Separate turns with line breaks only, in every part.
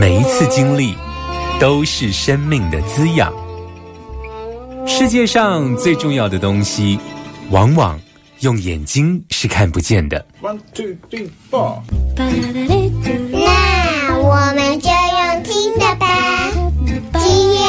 每一次经历都是生命的滋养。世界上最重要的东西，往往用眼睛是看不见的。
One two three four。
那我们就用听的吧。今夜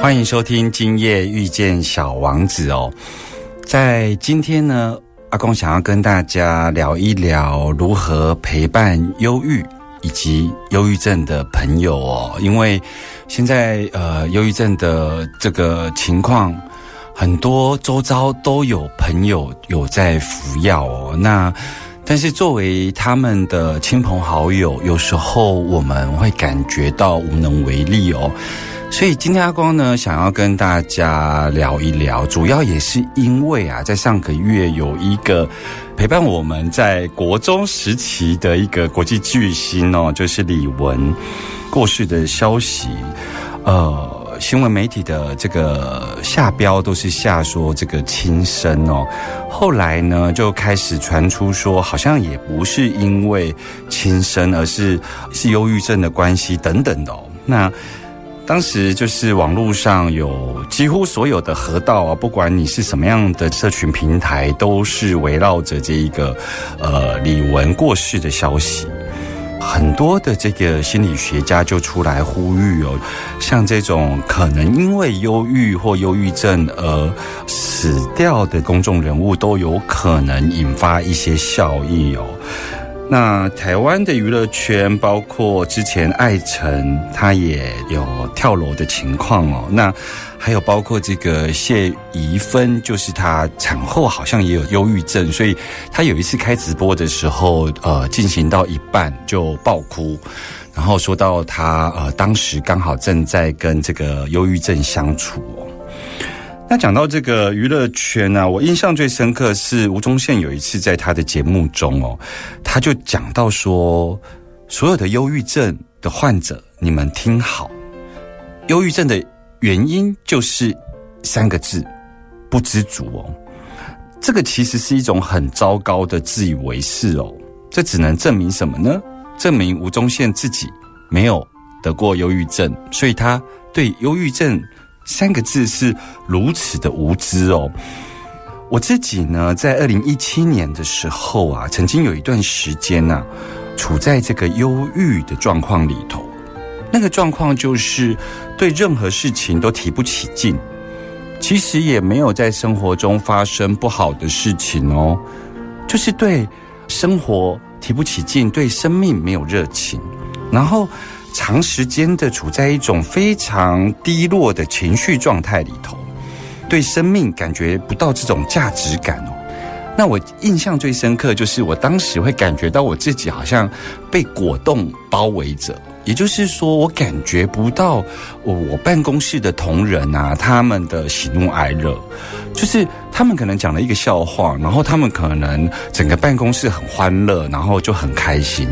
欢迎收听《今夜遇见小王子》哦，在今天呢，阿公想要跟大家聊一聊如何陪伴忧郁以及忧郁症的朋友哦，因为现在呃，忧郁症的这个情况，很多周遭都有朋友有在服药哦，那但是作为他们的亲朋好友，有时候我们会感觉到无能为力哦。所以今天阿光呢，想要跟大家聊一聊，主要也是因为啊，在上个月有一个陪伴我们在国中时期的一个国际巨星哦，就是李玟过世的消息。呃，新闻媒体的这个下标都是下说这个轻生哦，后来呢就开始传出说，好像也不是因为轻生，而是是忧郁症的关系等等的哦。那当时就是网络上有几乎所有的河道啊，不管你是什么样的社群平台，都是围绕着这一个呃李玟过世的消息。很多的这个心理学家就出来呼吁哦，像这种可能因为忧郁或忧郁症而死掉的公众人物，都有可能引发一些效益哦。那台湾的娱乐圈，包括之前艾辰，他也有跳楼的情况哦。那还有包括这个谢怡芬，就是她产后好像也有忧郁症，所以她有一次开直播的时候，呃，进行到一半就爆哭，然后说到她呃当时刚好正在跟这个忧郁症相处哦。那讲到这个娱乐圈呢，我印象最深刻是吴宗宪有一次在他的节目中哦，他就讲到说，所有的忧郁症的患者，你们听好，忧郁症的原因就是三个字，不知足哦。这个其实是一种很糟糕的自以为是哦。这只能证明什么呢？证明吴宗宪自己没有得过忧郁症，所以他对忧郁症。三个字是如此的无知哦！我自己呢，在二零一七年的时候啊，曾经有一段时间呢，处在这个忧郁的状况里头。那个状况就是对任何事情都提不起劲，其实也没有在生活中发生不好的事情哦，就是对生活提不起劲，对生命没有热情，然后。长时间的处在一种非常低落的情绪状态里头，对生命感觉不到这种价值感哦。那我印象最深刻就是我当时会感觉到我自己好像被果冻包围着，也就是说我感觉不到我办公室的同仁啊他们的喜怒哀乐，就是他们可能讲了一个笑话，然后他们可能整个办公室很欢乐，然后就很开心。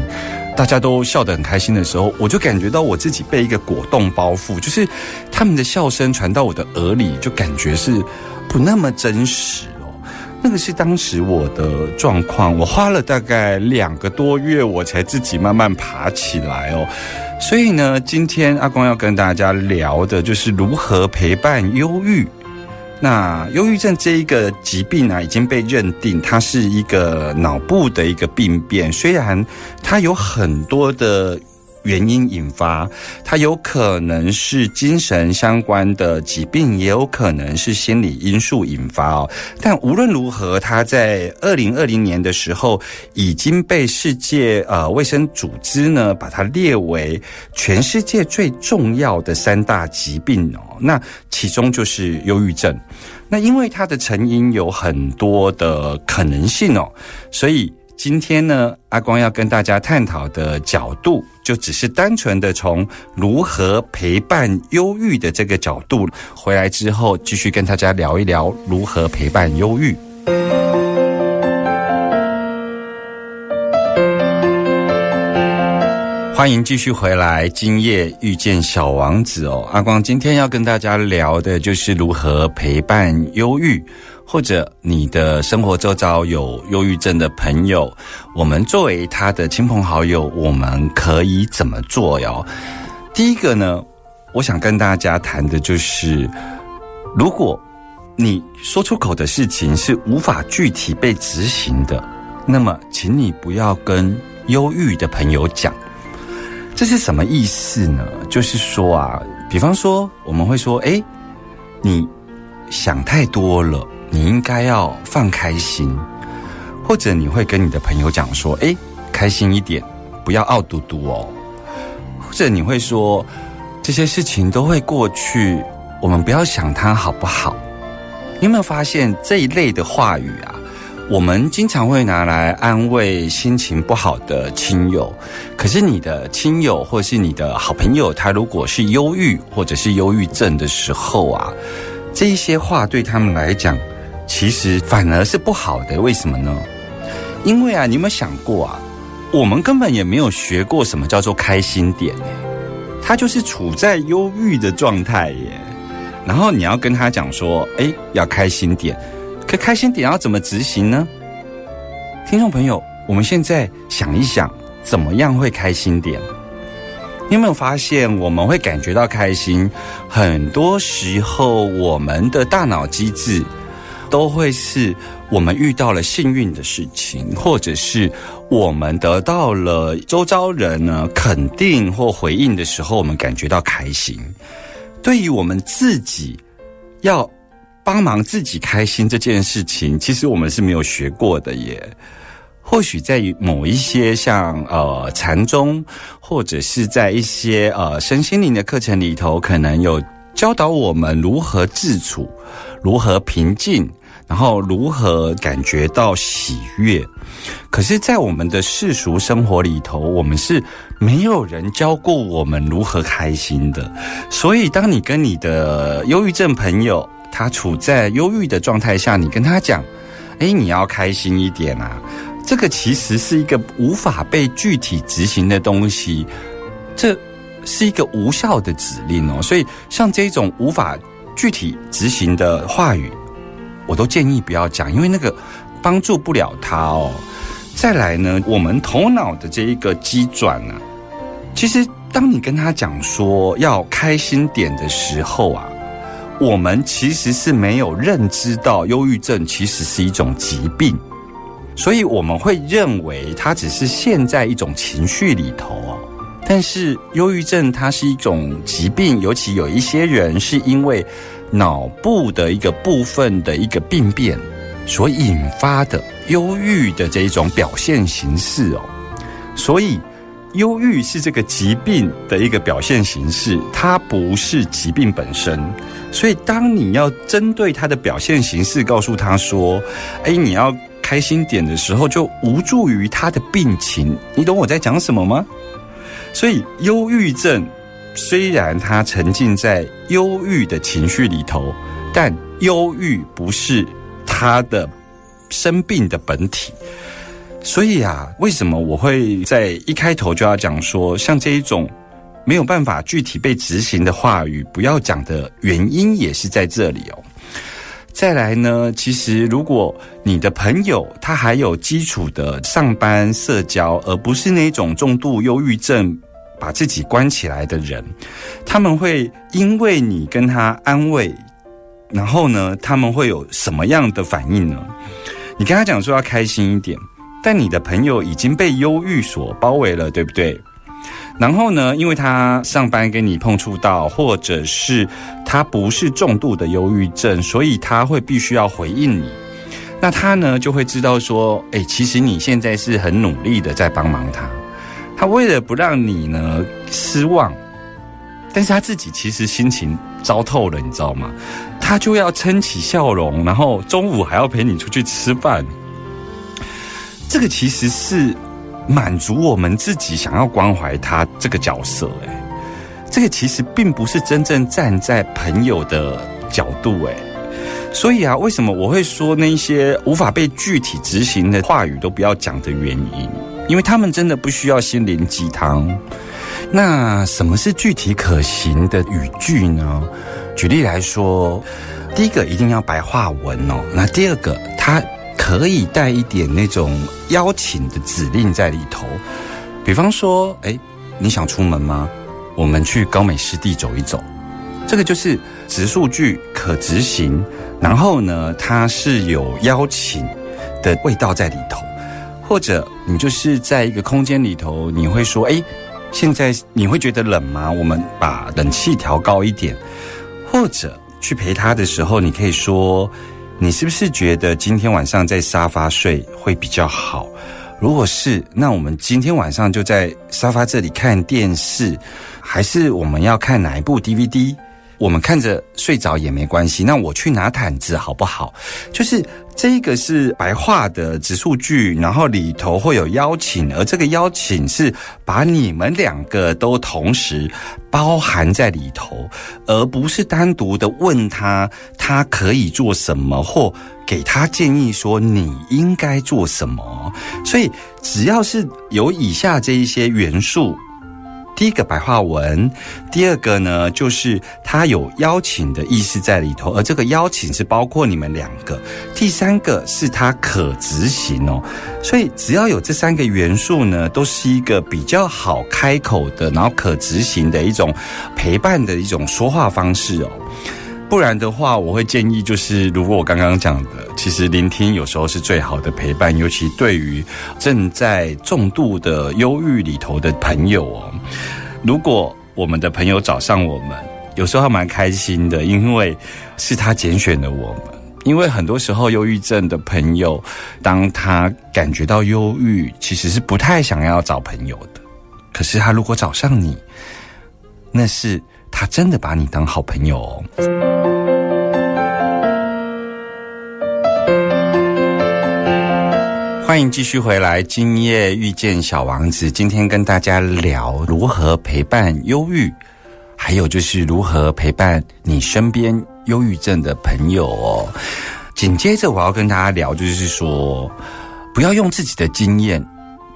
大家都笑得很开心的时候，我就感觉到我自己被一个果冻包覆，就是他们的笑声传到我的耳里，就感觉是不那么真实哦。那个是当时我的状况，我花了大概两个多月，我才自己慢慢爬起来哦。所以呢，今天阿光要跟大家聊的就是如何陪伴忧郁。那忧郁症这一个疾病啊，已经被认定它是一个脑部的一个病变，虽然它有很多的。原因引发，它有可能是精神相关的疾病，也有可能是心理因素引发哦。但无论如何，它在二零二零年的时候已经被世界呃卫生组织呢把它列为全世界最重要的三大疾病哦。那其中就是忧郁症。那因为它的成因有很多的可能性哦，所以。今天呢，阿光要跟大家探讨的角度，就只是单纯的从如何陪伴忧郁的这个角度。回来之后，继续跟大家聊一聊如何陪伴忧郁。欢迎继续回来，今夜遇见小王子哦。阿光今天要跟大家聊的就是如何陪伴忧郁。或者你的生活周遭有忧郁症的朋友，我们作为他的亲朋好友，我们可以怎么做哟？第一个呢，我想跟大家谈的就是，如果你说出口的事情是无法具体被执行的，那么请你不要跟忧郁的朋友讲。这是什么意思呢？就是说啊，比方说我们会说，哎，你想太多了。你应该要放开心，或者你会跟你的朋友讲说：“哎，开心一点，不要傲嘟嘟哦。”或者你会说：“这些事情都会过去，我们不要想它好不好？”你有没有发现这一类的话语啊？我们经常会拿来安慰心情不好的亲友。可是你的亲友或是你的好朋友，他如果是忧郁或者是忧郁症的时候啊，这一些话对他们来讲。其实反而是不好的，为什么呢？因为啊，你有没有想过啊？我们根本也没有学过什么叫做开心点，他就是处在忧郁的状态耶。然后你要跟他讲说，哎，要开心点，可开心点要怎么执行呢？听众朋友，我们现在想一想，怎么样会开心点？你有没有发现，我们会感觉到开心？很多时候，我们的大脑机制。都会是我们遇到了幸运的事情，或者是我们得到了周遭人呢肯定或回应的时候，我们感觉到开心。对于我们自己要帮忙自己开心这件事情，其实我们是没有学过的耶。或许在某一些像呃禅宗，或者是在一些呃身心灵的课程里头，可能有教导我们如何自处，如何平静。然后如何感觉到喜悦？可是，在我们的世俗生活里头，我们是没有人教过我们如何开心的。所以，当你跟你的忧郁症朋友，他处在忧郁的状态下，你跟他讲：“哎，你要开心一点啊！”这个其实是一个无法被具体执行的东西，这是一个无效的指令哦。所以，像这种无法具体执行的话语。我都建议不要讲，因为那个帮助不了他哦。再来呢，我们头脑的这一个机转呢，其实当你跟他讲说要开心点的时候啊，我们其实是没有认知到忧郁症其实是一种疾病，所以我们会认为它只是陷在一种情绪里头哦。但是忧郁症它是一种疾病，尤其有一些人是因为。脑部的一个部分的一个病变所引发的忧郁的这一种表现形式哦，所以忧郁是这个疾病的一个表现形式，它不是疾病本身。所以当你要针对它的表现形式告诉他说：“哎，你要开心点”的时候，就无助于他的病情。你懂我在讲什么吗？所以忧郁症。虽然他沉浸在忧郁的情绪里头，但忧郁不是他的生病的本体。所以啊，为什么我会在一开头就要讲说，像这一种没有办法具体被执行的话语，不要讲的原因也是在这里哦。再来呢，其实如果你的朋友他还有基础的上班社交，而不是那种重度忧郁症把自己关起来的人，他们会因为你跟他安慰，然后呢，他们会有什么样的反应呢？你跟他讲说要开心一点，但你的朋友已经被忧郁所包围了，对不对？然后呢，因为他上班跟你碰触到，或者是他不是重度的忧郁症，所以他会必须要回应你。那他呢就会知道说，哎，其实你现在是很努力的在帮忙他。他为了不让你呢失望，但是他自己其实心情糟透了，你知道吗？他就要撑起笑容，然后中午还要陪你出去吃饭。这个其实是。满足我们自己想要关怀他这个角色，哎，这个其实并不是真正站在朋友的角度，哎，所以啊，为什么我会说那些无法被具体执行的话语都不要讲的原因？因为他们真的不需要心灵鸡汤。那什么是具体可行的语句呢？举例来说，第一个一定要白话文哦。那第二个，它。可以带一点那种邀请的指令在里头，比方说，哎，你想出门吗？我们去高美湿地走一走，这个就是直数据可执行，然后呢，它是有邀请的味道在里头，或者你就是在一个空间里头，你会说，哎，现在你会觉得冷吗？我们把冷气调高一点，或者去陪他的时候，你可以说。你是不是觉得今天晚上在沙发睡会比较好？如果是，那我们今天晚上就在沙发这里看电视，还是我们要看哪一部 DVD？我们看着睡着也没关系。那我去拿毯子好不好？就是这个是白话的指数句，然后里头会有邀请，而这个邀请是把你们两个都同时包含在里头，而不是单独的问他他可以做什么，或给他建议说你应该做什么。所以只要是有以下这一些元素。第一个白话文，第二个呢，就是它有邀请的意思在里头，而这个邀请是包括你们两个。第三个是它可执行哦，所以只要有这三个元素呢，都是一个比较好开口的，然后可执行的一种陪伴的一种说话方式哦。不然的话，我会建议就是，如果我刚刚讲的，其实聆听有时候是最好的陪伴，尤其对于正在重度的忧郁里头的朋友哦。如果我们的朋友找上我们，有时候还蛮开心的，因为是他拣选了我们。因为很多时候，忧郁症的朋友，当他感觉到忧郁，其实是不太想要找朋友的。可是他如果找上你，那是。他真的把你当好朋友哦。欢迎继续回来，今夜遇见小王子。今天跟大家聊如何陪伴忧郁，还有就是如何陪伴你身边忧郁症的朋友哦。紧接着我要跟大家聊，就是说，不要用自己的经验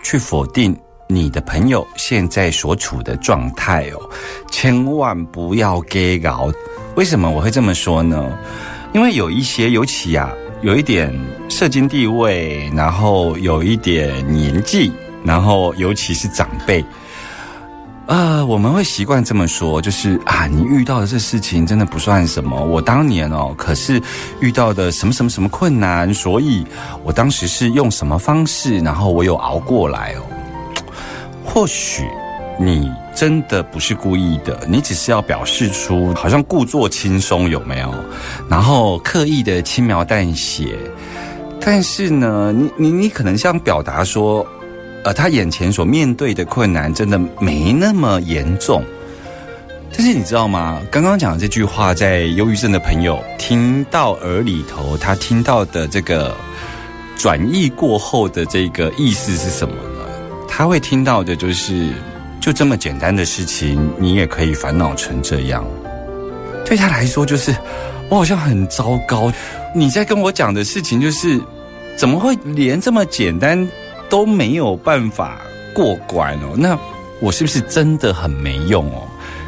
去否定。你的朋友现在所处的状态哦，千万不要给搞。为什么我会这么说呢？因为有一些，尤其啊，有一点社经地位，然后有一点年纪，然后尤其是长辈，呃，我们会习惯这么说，就是啊，你遇到的这事情真的不算什么。我当年哦，可是遇到的什么什么什么困难，所以我当时是用什么方式，然后我有熬过来哦。或许你真的不是故意的，你只是要表示出好像故作轻松，有没有？然后刻意的轻描淡写，但是呢，你你你可能想表达说，呃，他眼前所面对的困难真的没那么严重。但是你知道吗？刚刚讲的这句话，在忧郁症的朋友听到耳里头，他听到的这个转译过后的这个意思是什么？他会听到的就是，就这么简单的事情，你也可以烦恼成这样。对他来说，就是我好像很糟糕。你在跟我讲的事情，就是怎么会连这么简单都没有办法过关哦，那我是不是真的很没用哦？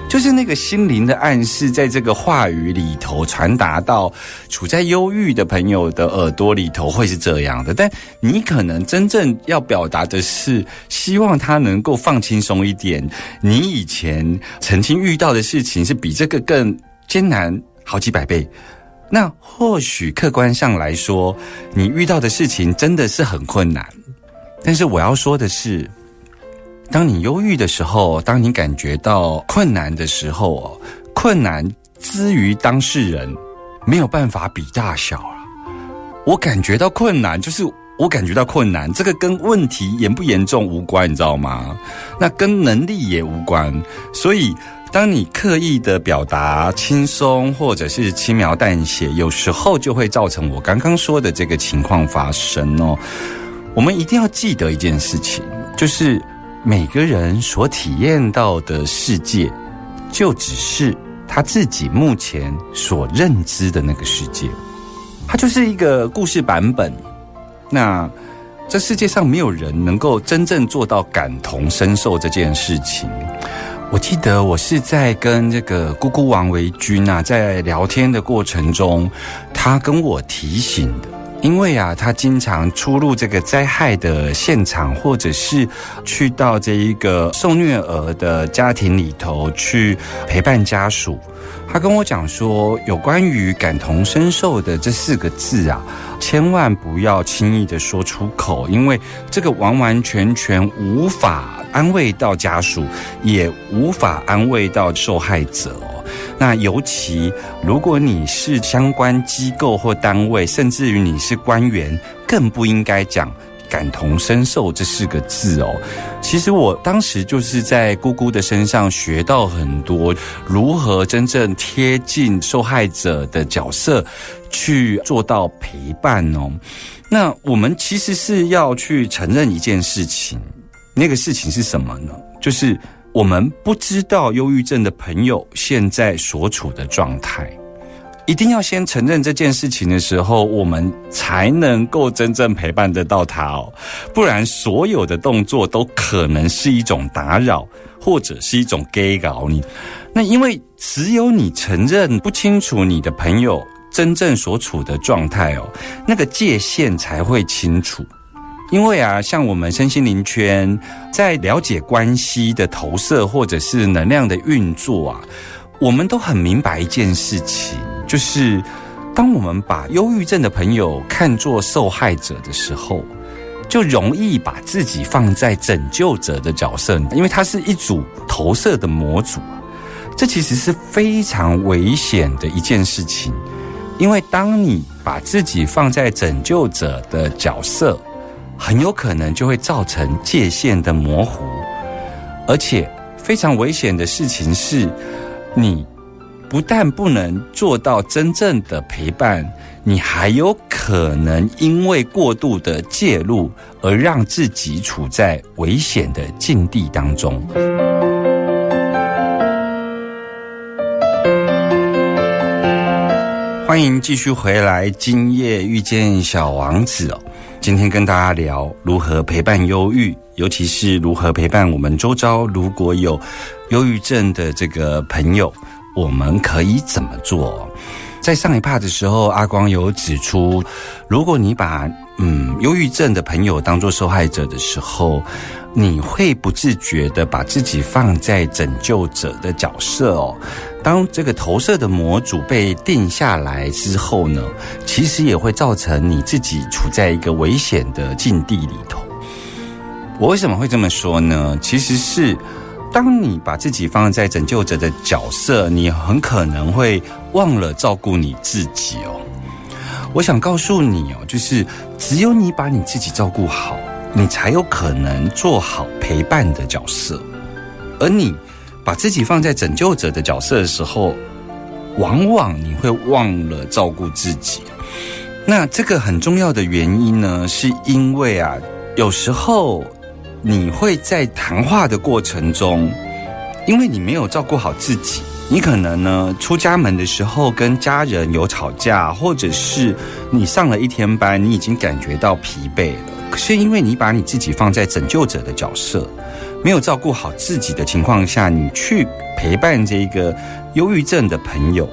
就是那个心灵的暗示，在这个话语里头传达到处在忧郁的朋友的耳朵里头，会是这样的。但你可能真正要表达的是，希望他能够放轻松一点。你以前曾经遇到的事情是比这个更艰难好几百倍。那或许客观上来说，你遇到的事情真的是很困难。但是我要说的是。当你忧郁的时候，当你感觉到困难的时候哦，困难之于当事人没有办法比大小啊。我感觉到困难，就是我感觉到困难，这个跟问题严不严重无关，你知道吗？那跟能力也无关。所以，当你刻意的表达轻松或者是轻描淡写，有时候就会造成我刚刚说的这个情况发生哦。我们一定要记得一件事情，就是。每个人所体验到的世界，就只是他自己目前所认知的那个世界，它就是一个故事版本。那这世界上没有人能够真正做到感同身受这件事情。我记得我是在跟这个姑姑王维君啊，在聊天的过程中，他跟我提醒的。因为啊，他经常出入这个灾害的现场，或者是去到这一个受虐儿的家庭里头去陪伴家属。他跟我讲说，有关于感同身受的这四个字啊，千万不要轻易的说出口，因为这个完完全全无法安慰到家属，也无法安慰到受害者。那尤其，如果你是相关机构或单位，甚至于你是官员，更不应该讲“感同身受”这四个字哦。其实我当时就是在姑姑的身上学到很多，如何真正贴近受害者的角色，去做到陪伴哦。那我们其实是要去承认一件事情，那个事情是什么呢？就是。我们不知道忧郁症的朋友现在所处的状态，一定要先承认这件事情的时候，我们才能够真正陪伴得到他哦。不然，所有的动作都可能是一种打扰，或者是一种 gay 搞你。那因为只有你承认不清楚你的朋友真正所处的状态哦，那个界限才会清楚。因为啊，像我们身心灵圈在了解关系的投射或者是能量的运作啊，我们都很明白一件事情，就是当我们把忧郁症的朋友看作受害者的时候，就容易把自己放在拯救者的角色，因为它是一组投射的模组，这其实是非常危险的一件事情，因为当你把自己放在拯救者的角色。很有可能就会造成界限的模糊，而且非常危险的事情是，你不但不能做到真正的陪伴，你还有可能因为过度的介入而让自己处在危险的境地当中。欢迎继续回来，今夜遇见小王子哦。今天跟大家聊如何陪伴忧郁，尤其是如何陪伴我们周遭如果有忧郁症的这个朋友，我们可以怎么做？在上一 part 的时候，阿光有指出，如果你把嗯忧郁症的朋友当做受害者的时候，你会不自觉的把自己放在拯救者的角色哦。当这个投射的模组被定下来之后呢，其实也会造成你自己处在一个危险的境地里头。我为什么会这么说呢？其实是当你把自己放在拯救者的角色，你很可能会忘了照顾你自己哦。我想告诉你哦，就是只有你把你自己照顾好，你才有可能做好陪伴的角色，而你。把自己放在拯救者的角色的时候，往往你会忘了照顾自己。那这个很重要的原因呢，是因为啊，有时候你会在谈话的过程中，因为你没有照顾好自己，你可能呢出家门的时候跟家人有吵架，或者是你上了一天班，你已经感觉到疲惫了。可是因为你把你自己放在拯救者的角色，没有照顾好自己的情况下，你去陪伴这个忧郁症的朋友，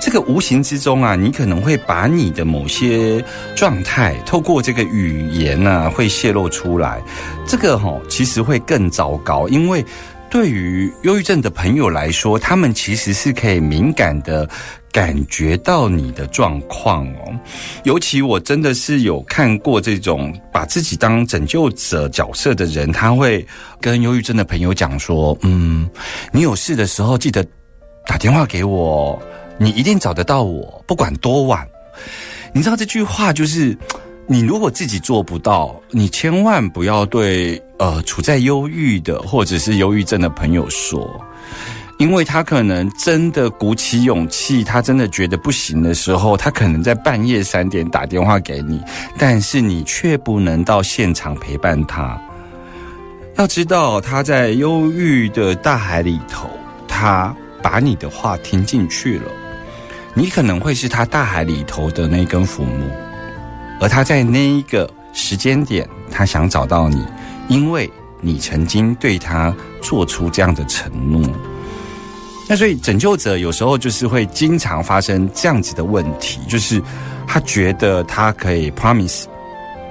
这个无形之中啊，你可能会把你的某些状态透过这个语言呢、会泄露出来。这个哈、其实会更糟糕，因为对于忧郁症的朋友来说，他们其实是可以敏感的感觉到你的状况哦。尤其我真的是有看过这种把自己当拯救者角色的人，他会跟忧郁症的朋友讲说：“嗯，你有事的时候记得打电话给我，你一定找得到我，不管多晚。”你知道这句话就是，你如果自己做不到，你千万不要对呃处在忧郁的或者是忧郁症的朋友说。因为他可能真的鼓起勇气，他真的觉得不行的时候，他可能在半夜三点打电话给你，但是你却不能到现场陪伴他。要知道，他在忧郁的大海里头，他把你的话听进去了，你可能会是他大海里头的那根浮木，而他在那一个时间点，他想找到你，因为你曾经对他做出这样的承诺。那所以拯救者有时候就是会经常发生这样子的问题，就是他觉得他可以 promise，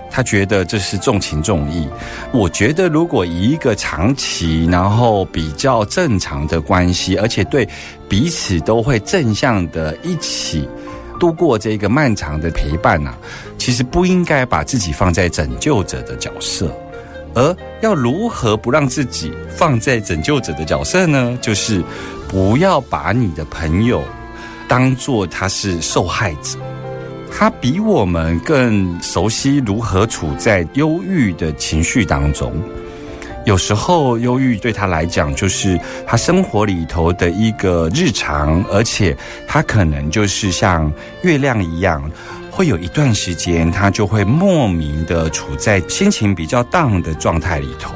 他觉得这是重情重义。我觉得如果以一个长期然后比较正常的关系，而且对彼此都会正向的一起度过这个漫长的陪伴啊，其实不应该把自己放在拯救者的角色。而要如何不让自己放在拯救者的角色呢？就是不要把你的朋友当做他是受害者，他比我们更熟悉如何处在忧郁的情绪当中。有时候，忧郁对他来讲就是他生活里头的一个日常，而且他可能就是像月亮一样。会有一段时间，他就会莫名的处在心情比较淡的状态里头，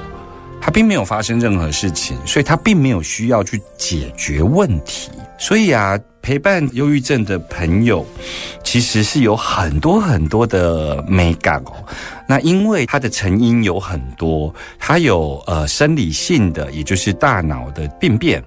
他并没有发生任何事情，所以他并没有需要去解决问题。所以啊，陪伴忧郁症的朋友，其实是有很多很多的美感哦。那因为它的成因有很多，它有呃生理性的，也就是大脑的病变，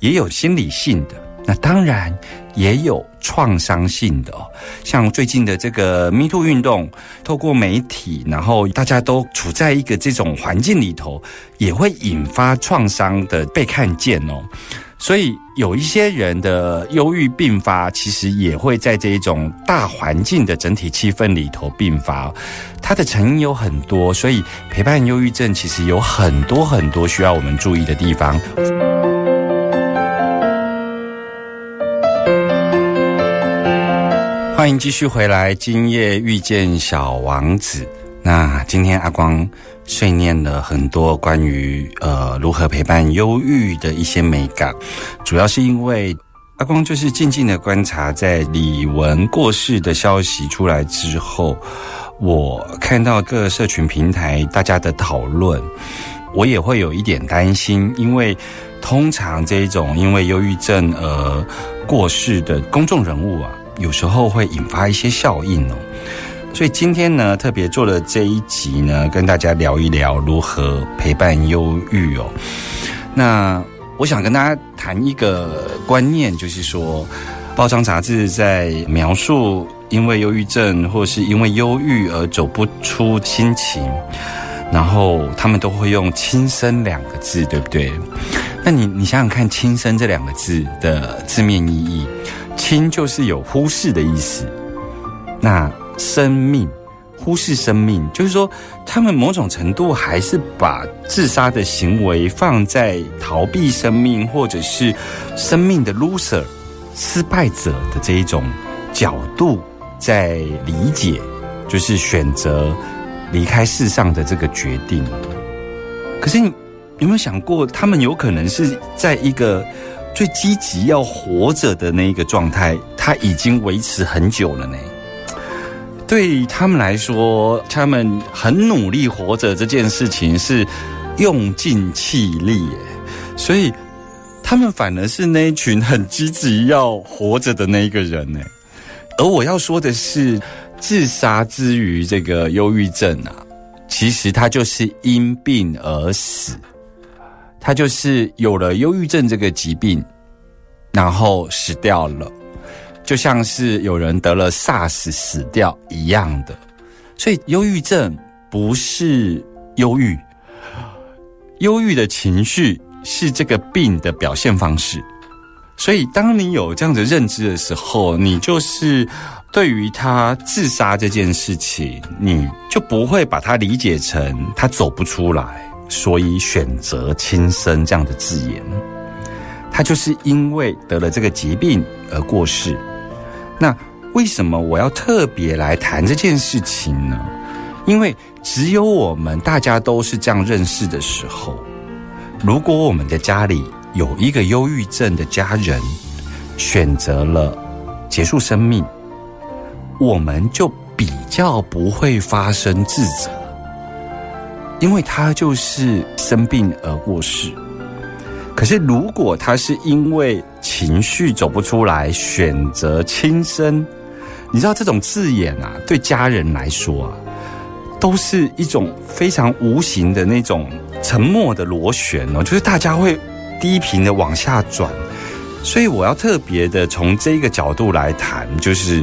也有心理性的。那当然也有创伤性的哦，像最近的这个 Me Too 运动，透过媒体，然后大家都处在一个这种环境里头，也会引发创伤的被看见哦。所以有一些人的忧郁并发，其实也会在这一种大环境的整体气氛里头并发。它的成因有很多，所以陪伴忧郁症其实有很多很多需要我们注意的地方。欢迎继续回来，今夜遇见小王子。那今天阿光碎念了很多关于呃如何陪伴忧郁的一些美感，主要是因为阿光就是静静的观察，在李玟过世的消息出来之后，我看到各社群平台大家的讨论，我也会有一点担心，因为通常这种因为忧郁症而过世的公众人物啊。有时候会引发一些效应哦，所以今天呢，特别做了这一集呢，跟大家聊一聊如何陪伴忧郁哦。那我想跟大家谈一个观念，就是说，报章杂志在描述因为忧郁症或是因为忧郁而走不出心情，然后他们都会用“轻生”两个字，对不对？那你你想想看，“轻生”这两个字的字面意义。轻就是有忽视的意思，那生命忽视生命，就是说他们某种程度还是把自杀的行为放在逃避生命或者是生命的 loser 失败者的这一种角度在理解，就是选择离开世上的这个决定。可是你有没有想过，他们有可能是在一个最积极要活着的那一个状态，他已经维持很久了呢。对他们来说，他们很努力活着这件事情是用尽气力，所以他们反而是那一群很积极要活着的那一个人呢。而我要说的是，自杀之于这个忧郁症啊，其实他就是因病而死，他就是有了忧郁症这个疾病，然后死掉了，就像是有人得了 SARS 死掉一样的。所以，忧郁症不是忧郁，忧郁的情绪是这个病的表现方式。所以，当你有这样的认知的时候，你就是对于他自杀这件事情，你就不会把它理解成他走不出来，所以选择轻生这样的字眼。他就是因为得了这个疾病而过世。那为什么我要特别来谈这件事情呢？因为只有我们大家都是这样认识的时候，如果我们的家里，有一个忧郁症的家人选择了结束生命，我们就比较不会发生自责，因为他就是生病而过世。可是如果他是因为情绪走不出来选择轻生，你知道这种字眼啊，对家人来说啊，都是一种非常无形的那种沉默的螺旋哦，就是大家会。低频的往下转，所以我要特别的从这个角度来谈，就是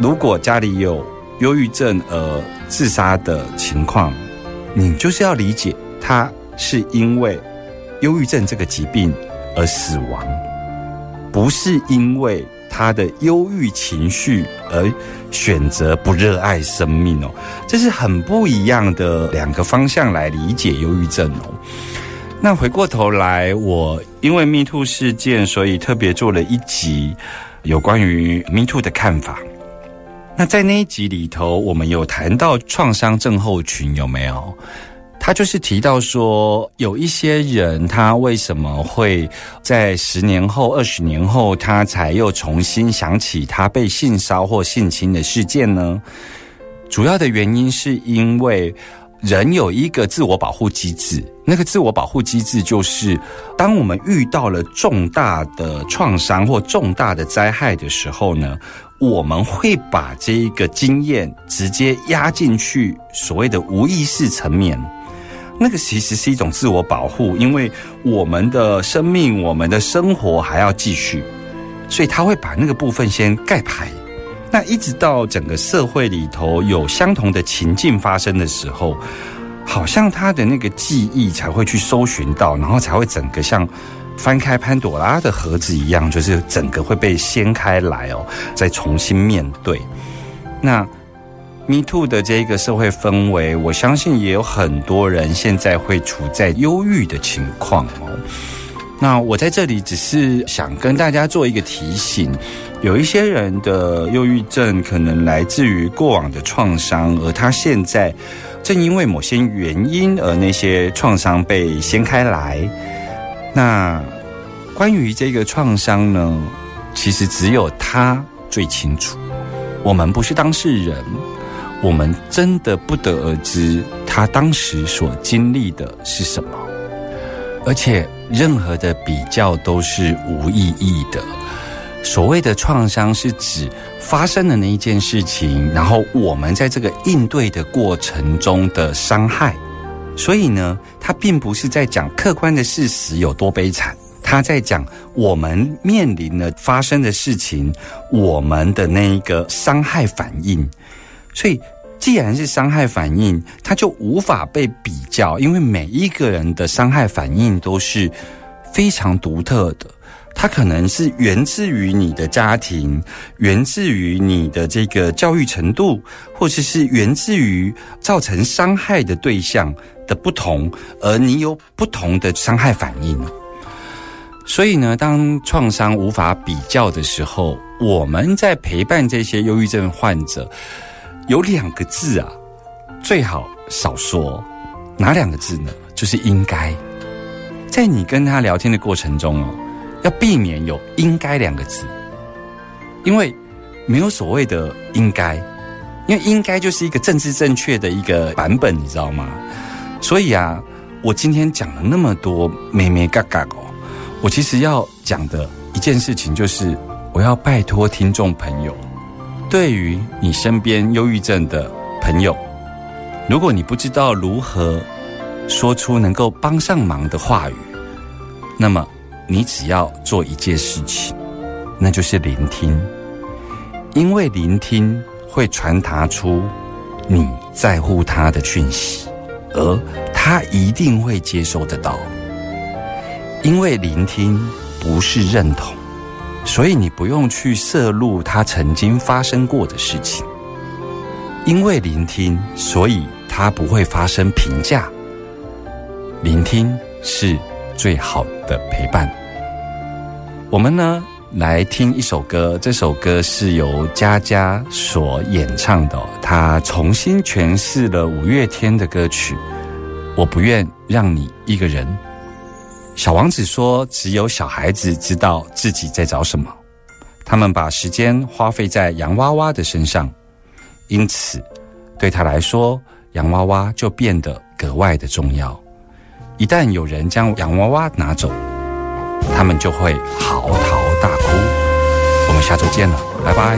如果家里有忧郁症而自杀的情况，你就是要理解他是因为忧郁症这个疾病而死亡，不是因为他的忧郁情绪而选择不热爱生命哦，这是很不一样的两个方向来理解忧郁症哦。那回过头来，我因为 Me Too 事件，所以特别做了一集有关于 Me Too 的看法。那在那一集里头，我们有谈到创伤症候群有没有？他就是提到说，有一些人他为什么会在十年后、二十年后，他才又重新想起他被性骚或性侵的事件呢？主要的原因是因为。人有一个自我保护机制，那个自我保护机制就是，当我们遇到了重大的创伤或重大的灾害的时候呢，我们会把这一个经验直接压进去所谓的无意识层面。那个其实是一种自我保护，因为我们的生命、我们的生活还要继续，所以他会把那个部分先盖牌。那一直到整个社会里头有相同的情境发生的时候，好像他的那个记忆才会去搜寻到，然后才会整个像翻开潘朵拉的盒子一样，就是整个会被掀开来哦，再重新面对。那 Me Too 的这个社会氛围，我相信也有很多人现在会处在忧郁的情况哦。那我在这里只是想跟大家做一个提醒。有一些人的忧郁症可能来自于过往的创伤，而他现在正因为某些原因而那些创伤被掀开来。那关于这个创伤呢，其实只有他最清楚。我们不是当事人，我们真的不得而知他当时所经历的是什么。而且任何的比较都是无意义的。所谓的创伤是指发生的那一件事情，然后我们在这个应对的过程中的伤害。所以呢，它并不是在讲客观的事实有多悲惨，他在讲我们面临了发生的事情，我们的那一个伤害反应。所以，既然是伤害反应，它就无法被比较，因为每一个人的伤害反应都是非常独特的。它可能是源自于你的家庭，源自于你的这个教育程度，或者是源自于造成伤害的对象的不同，而你有不同的伤害反应。所以呢，当创伤无法比较的时候，我们在陪伴这些忧郁症患者，有两个字啊，最好少说。哪两个字呢？就是应该。在你跟他聊天的过程中哦。要避免有“应该”两个字，因为没有所谓的“应该”，因为“应该”就是一个政治正确的一个版本，你知道吗？所以啊，我今天讲了那么多咩咩嘎嘎哦，我其实要讲的一件事情就是，我要拜托听众朋友，对于你身边忧郁症的朋友，如果你不知道如何说出能够帮上忙的话语，那么你只要做一件事情，那就是聆听，因为聆听会传达出你在乎他的讯息，而他一定会接收得到。因为聆听不是认同，所以你不用去摄入他曾经发生过的事情。因为聆听，所以他不会发生评价。聆听是最好的的陪伴。我们呢，来听一首歌，这首歌是由佳佳所演唱的，她重新诠释了五月天的歌曲《我不愿让你一个人》。小王子说：“只有小孩子知道自己在找什么，他们把时间花费在洋娃娃的身上。”因此，对他来说，洋娃娃就变得格外的重要。一旦有人将洋娃娃拿走，他们就会嚎啕大哭。我们下周见了，拜拜。